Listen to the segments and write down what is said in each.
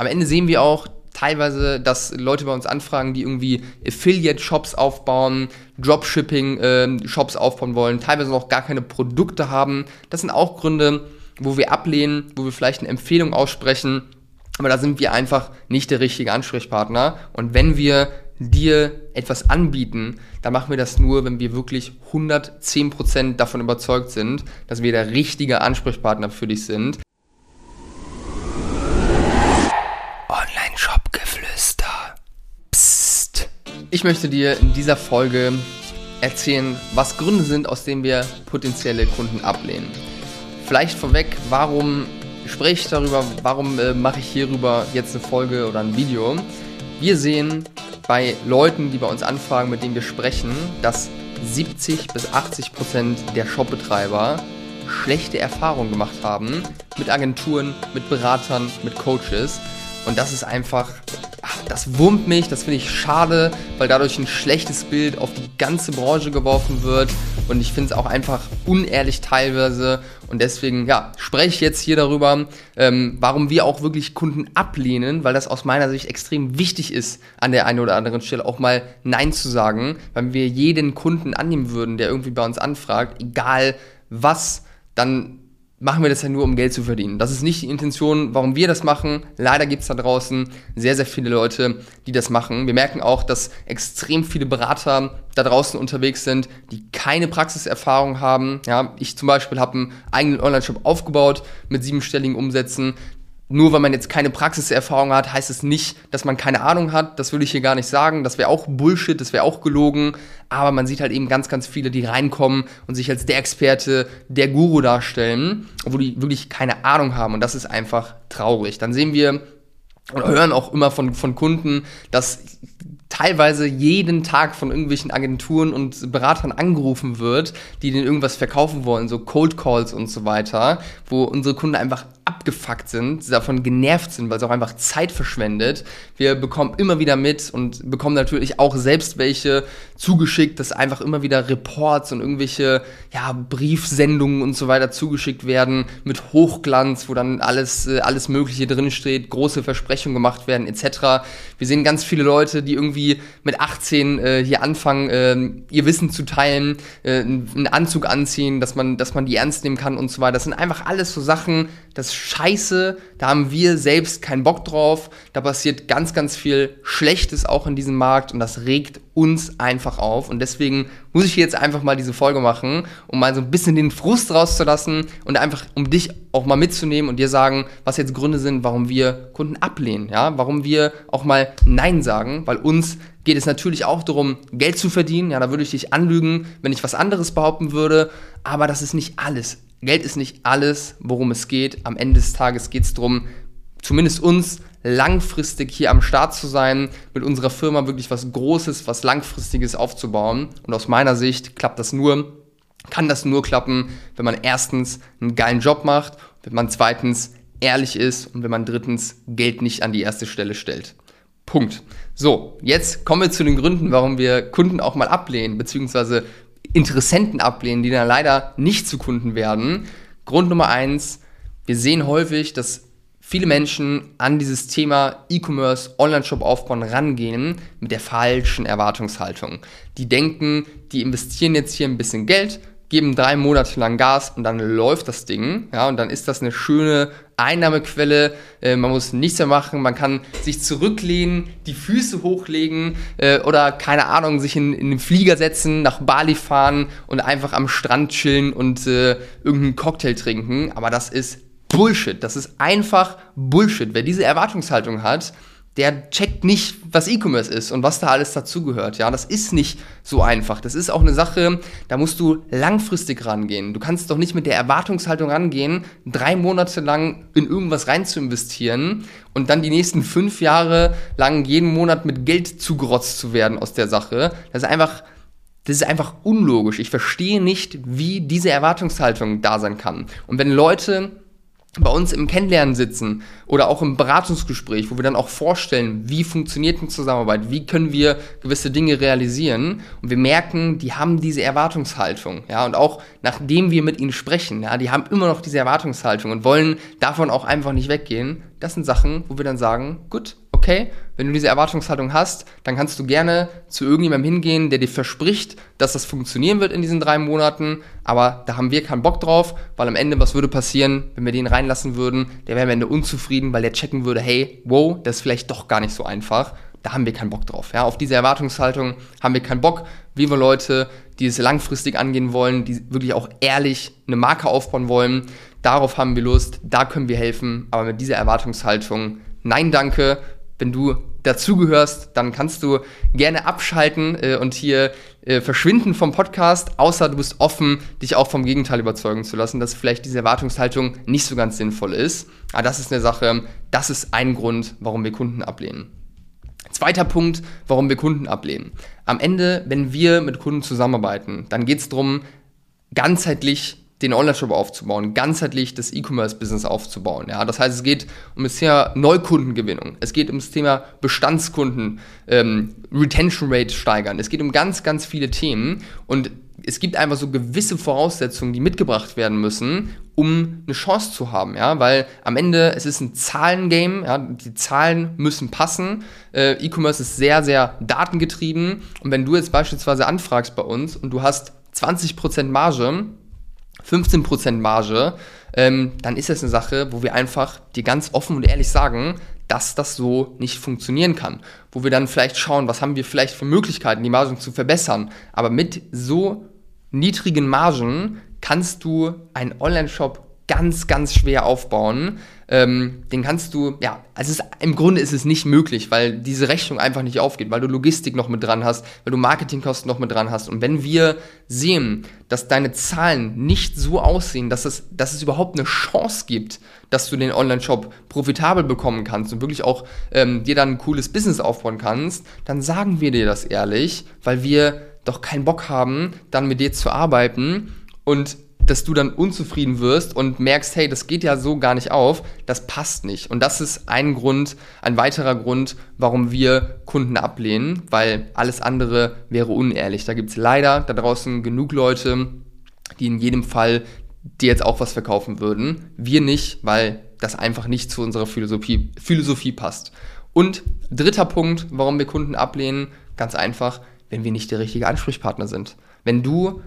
am Ende sehen wir auch, teilweise, dass Leute bei uns anfragen, die irgendwie Affiliate-Shops aufbauen, Dropshipping-Shops aufbauen wollen, teilweise noch gar keine Produkte haben. Das sind auch Gründe, wo wir ablehnen, wo wir vielleicht eine Empfehlung aussprechen, aber da sind wir einfach nicht der richtige Ansprechpartner. Und wenn wir dir etwas anbieten, dann machen wir das nur, wenn wir wirklich 110% davon überzeugt sind, dass wir der richtige Ansprechpartner für dich sind. Ich möchte dir in dieser Folge erzählen, was Gründe sind, aus denen wir potenzielle Kunden ablehnen. Vielleicht vorweg, warum spreche ich darüber, warum äh, mache ich hierüber jetzt eine Folge oder ein Video. Wir sehen bei Leuten, die bei uns anfragen, mit denen wir sprechen, dass 70 bis 80 Prozent der Shopbetreiber schlechte Erfahrungen gemacht haben mit Agenturen, mit Beratern, mit Coaches. Und das ist einfach das wurmt mich, das finde ich schade, weil dadurch ein schlechtes Bild auf die ganze Branche geworfen wird. Und ich finde es auch einfach unehrlich teilweise. Und deswegen, ja, spreche ich jetzt hier darüber, ähm, warum wir auch wirklich Kunden ablehnen, weil das aus meiner Sicht extrem wichtig ist, an der einen oder anderen Stelle auch mal Nein zu sagen, weil wir jeden Kunden annehmen würden, der irgendwie bei uns anfragt, egal was, dann machen wir das ja nur, um Geld zu verdienen. Das ist nicht die Intention, warum wir das machen. Leider gibt es da draußen sehr, sehr viele Leute, die das machen. Wir merken auch, dass extrem viele Berater da draußen unterwegs sind, die keine Praxiserfahrung haben. Ja, ich zum Beispiel habe einen eigenen Online-Shop aufgebaut mit siebenstelligen Umsätzen nur weil man jetzt keine Praxiserfahrung hat, heißt es nicht, dass man keine Ahnung hat. Das würde ich hier gar nicht sagen. Das wäre auch Bullshit, das wäre auch gelogen. Aber man sieht halt eben ganz, ganz viele, die reinkommen und sich als der Experte, der Guru darstellen, obwohl die wirklich keine Ahnung haben. Und das ist einfach traurig. Dann sehen wir und hören auch immer von, von Kunden, dass teilweise jeden Tag von irgendwelchen Agenturen und Beratern angerufen wird, die denen irgendwas verkaufen wollen, so Cold Calls und so weiter, wo unsere Kunden einfach abgefuckt sind, davon genervt sind, weil es auch einfach Zeit verschwendet. Wir bekommen immer wieder mit und bekommen natürlich auch selbst welche zugeschickt, dass einfach immer wieder Reports und irgendwelche ja, Briefsendungen und so weiter zugeschickt werden mit Hochglanz, wo dann alles, äh, alles Mögliche drinsteht, große Versprechungen gemacht werden etc. Wir sehen ganz viele Leute, die irgendwie mit 18 äh, hier anfangen, äh, ihr Wissen zu teilen, äh, einen Anzug anziehen, dass man, dass man die ernst nehmen kann und so weiter. Das sind einfach alles so Sachen, das ist scheiße, da haben wir selbst keinen Bock drauf, da passiert ganz, ganz viel Schlechtes auch in diesem Markt und das regt uns einfach auf. Und deswegen muss ich jetzt einfach mal diese Folge machen, um mal so ein bisschen den Frust rauszulassen und einfach um dich auch mal mitzunehmen und dir sagen, was jetzt Gründe sind, warum wir Kunden ablehnen, ja, warum wir auch mal Nein sagen, weil uns geht es natürlich auch darum, Geld zu verdienen, ja, da würde ich dich anlügen, wenn ich was anderes behaupten würde, aber das ist nicht alles. Geld ist nicht alles, worum es geht. Am Ende des Tages geht es darum, zumindest uns langfristig hier am Start zu sein, mit unserer Firma wirklich was Großes, was Langfristiges aufzubauen. Und aus meiner Sicht klappt das nur, kann das nur klappen, wenn man erstens einen geilen Job macht, wenn man zweitens ehrlich ist und wenn man drittens Geld nicht an die erste Stelle stellt. Punkt. So, jetzt kommen wir zu den Gründen, warum wir Kunden auch mal ablehnen, beziehungsweise Interessenten ablehnen, die dann leider nicht zu Kunden werden. Grund Nummer eins, wir sehen häufig, dass viele Menschen an dieses Thema E-Commerce, Online-Shop aufbauen rangehen mit der falschen Erwartungshaltung. Die denken, die investieren jetzt hier ein bisschen Geld, geben drei Monate lang Gas und dann läuft das Ding. Ja, und dann ist das eine schöne Einnahmequelle. Äh, man muss nichts mehr machen. Man kann sich zurücklehnen, die Füße hochlegen äh, oder keine Ahnung, sich in, in den Flieger setzen, nach Bali fahren und einfach am Strand chillen und äh, irgendeinen Cocktail trinken. Aber das ist Bullshit. Das ist einfach Bullshit. Wer diese Erwartungshaltung hat, der checkt nicht, was E-Commerce ist und was da alles dazugehört. Ja, das ist nicht so einfach. Das ist auch eine Sache, da musst du langfristig rangehen. Du kannst doch nicht mit der Erwartungshaltung rangehen, drei Monate lang in irgendwas rein zu investieren und dann die nächsten fünf Jahre lang jeden Monat mit Geld zugerotzt zu werden aus der Sache. Das ist einfach, das ist einfach unlogisch. Ich verstehe nicht, wie diese Erwartungshaltung da sein kann. Und wenn Leute bei uns im Kennenlernen sitzen oder auch im Beratungsgespräch, wo wir dann auch vorstellen, wie funktioniert eine Zusammenarbeit, wie können wir gewisse Dinge realisieren und wir merken, die haben diese Erwartungshaltung, ja, und auch nachdem wir mit ihnen sprechen, ja, die haben immer noch diese Erwartungshaltung und wollen davon auch einfach nicht weggehen. Das sind Sachen, wo wir dann sagen, gut, okay, wenn du diese Erwartungshaltung hast, dann kannst du gerne zu irgendjemandem hingehen, der dir verspricht, dass das funktionieren wird in diesen drei Monaten, aber da haben wir keinen Bock drauf, weil am Ende, was würde passieren, wenn wir den reinlassen würden? Der wäre am Ende unzufrieden, weil der checken würde, hey, wow, das ist vielleicht doch gar nicht so einfach. Da haben wir keinen Bock drauf. Ja? Auf diese Erwartungshaltung haben wir keinen Bock. Wie wir Leute, die es langfristig angehen wollen, die wirklich auch ehrlich eine Marke aufbauen wollen, darauf haben wir Lust, da können wir helfen. Aber mit dieser Erwartungshaltung, nein, danke, wenn du dazugehörst, dann kannst du gerne abschalten äh, und hier äh, verschwinden vom Podcast, außer du bist offen, dich auch vom Gegenteil überzeugen zu lassen, dass vielleicht diese Erwartungshaltung nicht so ganz sinnvoll ist. Aber das ist eine Sache, das ist ein Grund, warum wir Kunden ablehnen. Zweiter Punkt, warum wir Kunden ablehnen. Am Ende, wenn wir mit Kunden zusammenarbeiten, dann geht es darum, ganzheitlich den Online-Shop aufzubauen, ganzheitlich das E-Commerce-Business aufzubauen. Ja, das heißt, es geht um das Thema Neukundengewinnung, es geht um das Thema Bestandskunden, ähm, Retention Rate steigern, es geht um ganz, ganz viele Themen und es gibt einfach so gewisse Voraussetzungen, die mitgebracht werden müssen, um eine Chance zu haben, ja, weil am Ende es ist ein Zahlengame, ja, die Zahlen müssen passen. Äh, E-Commerce ist sehr, sehr datengetrieben. Und wenn du jetzt beispielsweise anfragst bei uns und du hast 20% Marge, 15% Marge, ähm, dann ist das eine Sache, wo wir einfach dir ganz offen und ehrlich sagen, dass das so nicht funktionieren kann. Wo wir dann vielleicht schauen, was haben wir vielleicht für Möglichkeiten, die Margen zu verbessern. Aber mit so niedrigen Margen kannst du einen Online-Shop ganz, ganz schwer aufbauen. Ähm, den kannst du, ja, also ist, im Grunde ist es nicht möglich, weil diese Rechnung einfach nicht aufgeht, weil du Logistik noch mit dran hast, weil du Marketingkosten noch mit dran hast. Und wenn wir sehen, dass deine Zahlen nicht so aussehen, dass es, dass es überhaupt eine Chance gibt, dass du den Online-Shop profitabel bekommen kannst und wirklich auch ähm, dir dann ein cooles Business aufbauen kannst, dann sagen wir dir das ehrlich, weil wir doch keinen Bock haben, dann mit dir zu arbeiten und dass du dann unzufrieden wirst und merkst, hey, das geht ja so gar nicht auf, das passt nicht. Und das ist ein Grund, ein weiterer Grund, warum wir Kunden ablehnen, weil alles andere wäre unehrlich. Da gibt es leider da draußen genug Leute, die in jedem Fall dir jetzt auch was verkaufen würden. Wir nicht, weil das einfach nicht zu unserer Philosophie, Philosophie passt. Und dritter Punkt, warum wir Kunden ablehnen, ganz einfach, wenn wir nicht der richtige Ansprechpartner sind. Wenn du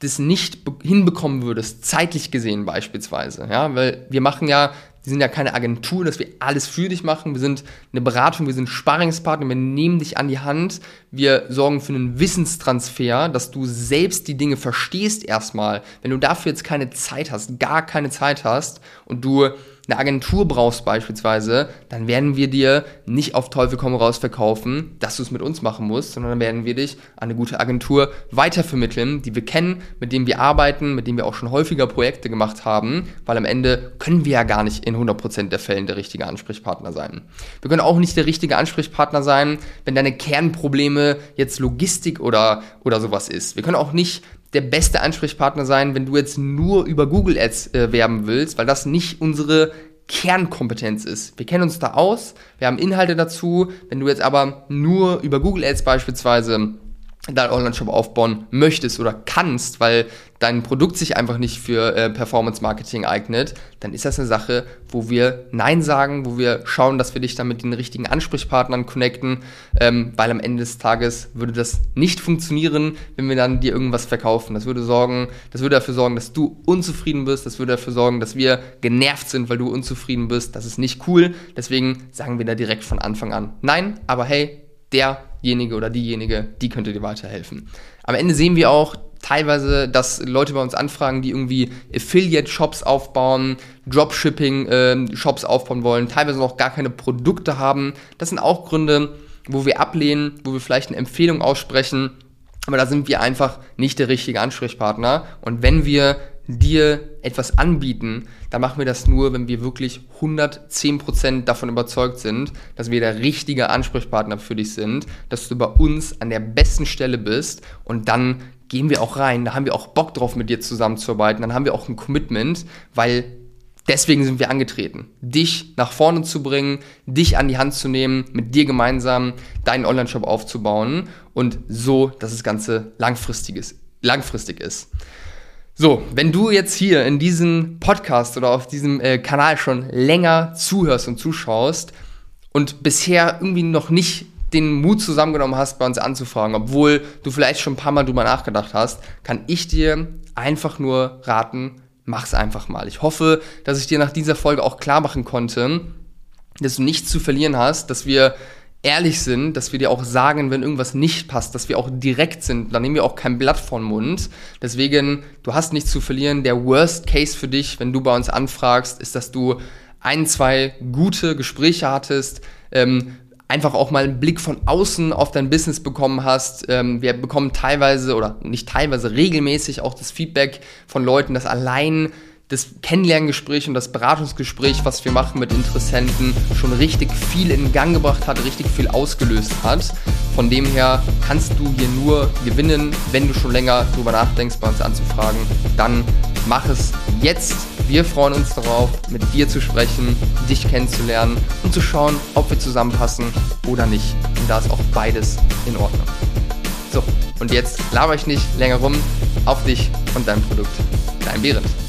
das nicht hinbekommen würdest, zeitlich gesehen beispielsweise, ja, weil wir machen ja, wir sind ja keine Agentur, dass wir alles für dich machen, wir sind eine Beratung, wir sind Sparringspartner, wir nehmen dich an die Hand, wir sorgen für einen Wissenstransfer, dass du selbst die Dinge verstehst erstmal. Wenn du dafür jetzt keine Zeit hast, gar keine Zeit hast und du eine Agentur brauchst beispielsweise, dann werden wir dir nicht auf Teufel komm raus verkaufen, dass du es mit uns machen musst, sondern dann werden wir dich an eine gute Agentur weitervermitteln, die wir kennen, mit denen wir arbeiten, mit denen wir auch schon häufiger Projekte gemacht haben, weil am Ende können wir ja gar nicht in 100% der Fällen der richtige Ansprechpartner sein. Wir können auch nicht der richtige Ansprechpartner sein, wenn deine Kernprobleme jetzt Logistik oder, oder sowas ist. Wir können auch nicht der beste Ansprechpartner sein, wenn du jetzt nur über Google Ads äh, werben willst, weil das nicht unsere Kernkompetenz ist. Wir kennen uns da aus, wir haben Inhalte dazu. Wenn du jetzt aber nur über Google Ads beispielsweise deinen Online-Shop aufbauen möchtest oder kannst, weil dein Produkt sich einfach nicht für äh, Performance-Marketing eignet, dann ist das eine Sache, wo wir Nein sagen, wo wir schauen, dass wir dich dann mit den richtigen Ansprechpartnern connecten, ähm, weil am Ende des Tages würde das nicht funktionieren, wenn wir dann dir irgendwas verkaufen. Das würde sorgen, das würde dafür sorgen, dass du unzufrieden bist, das würde dafür sorgen, dass wir genervt sind, weil du unzufrieden bist. Das ist nicht cool. Deswegen sagen wir da direkt von Anfang an Nein, aber hey, derjenige oder diejenige, die könnte dir weiterhelfen. Am Ende sehen wir auch teilweise, dass Leute bei uns anfragen, die irgendwie Affiliate-Shops aufbauen, Dropshipping-Shops ähm, aufbauen wollen, teilweise noch gar keine Produkte haben. Das sind auch Gründe, wo wir ablehnen, wo wir vielleicht eine Empfehlung aussprechen, aber da sind wir einfach nicht der richtige Ansprechpartner. Und wenn wir dir etwas anbieten, dann machen wir das nur, wenn wir wirklich 110% davon überzeugt sind, dass wir der richtige Ansprechpartner für dich sind, dass du bei uns an der besten Stelle bist und dann gehen wir auch rein, da haben wir auch Bock drauf, mit dir zusammenzuarbeiten, dann haben wir auch ein Commitment, weil Deswegen sind wir angetreten, dich nach vorne zu bringen, dich an die Hand zu nehmen, mit dir gemeinsam deinen Online-Shop aufzubauen und so, dass das Ganze langfristig ist. Langfristig ist. So, wenn du jetzt hier in diesem Podcast oder auf diesem äh, Kanal schon länger zuhörst und zuschaust und bisher irgendwie noch nicht den Mut zusammengenommen hast, bei uns anzufragen, obwohl du vielleicht schon ein paar Mal drüber nachgedacht hast, kann ich dir einfach nur raten, mach's einfach mal. Ich hoffe, dass ich dir nach dieser Folge auch klar machen konnte, dass du nichts zu verlieren hast, dass wir ehrlich sind, dass wir dir auch sagen, wenn irgendwas nicht passt, dass wir auch direkt sind, dann nehmen wir auch kein Blatt vor den Mund. Deswegen, du hast nichts zu verlieren. Der Worst Case für dich, wenn du bei uns anfragst, ist, dass du ein, zwei gute Gespräche hattest, ähm, einfach auch mal einen Blick von außen auf dein Business bekommen hast. Ähm, wir bekommen teilweise oder nicht teilweise regelmäßig auch das Feedback von Leuten, dass allein das Kennenlerngespräch und das Beratungsgespräch, was wir machen mit Interessenten, schon richtig viel in Gang gebracht hat, richtig viel ausgelöst hat. Von dem her kannst du hier nur gewinnen, wenn du schon länger drüber nachdenkst, bei uns anzufragen. Dann mach es jetzt. Wir freuen uns darauf, mit dir zu sprechen, dich kennenzulernen und zu schauen, ob wir zusammenpassen oder nicht. Und da ist auch beides in Ordnung. So, und jetzt laber ich nicht länger rum. Auf dich und dein Produkt. Dein Behrendt.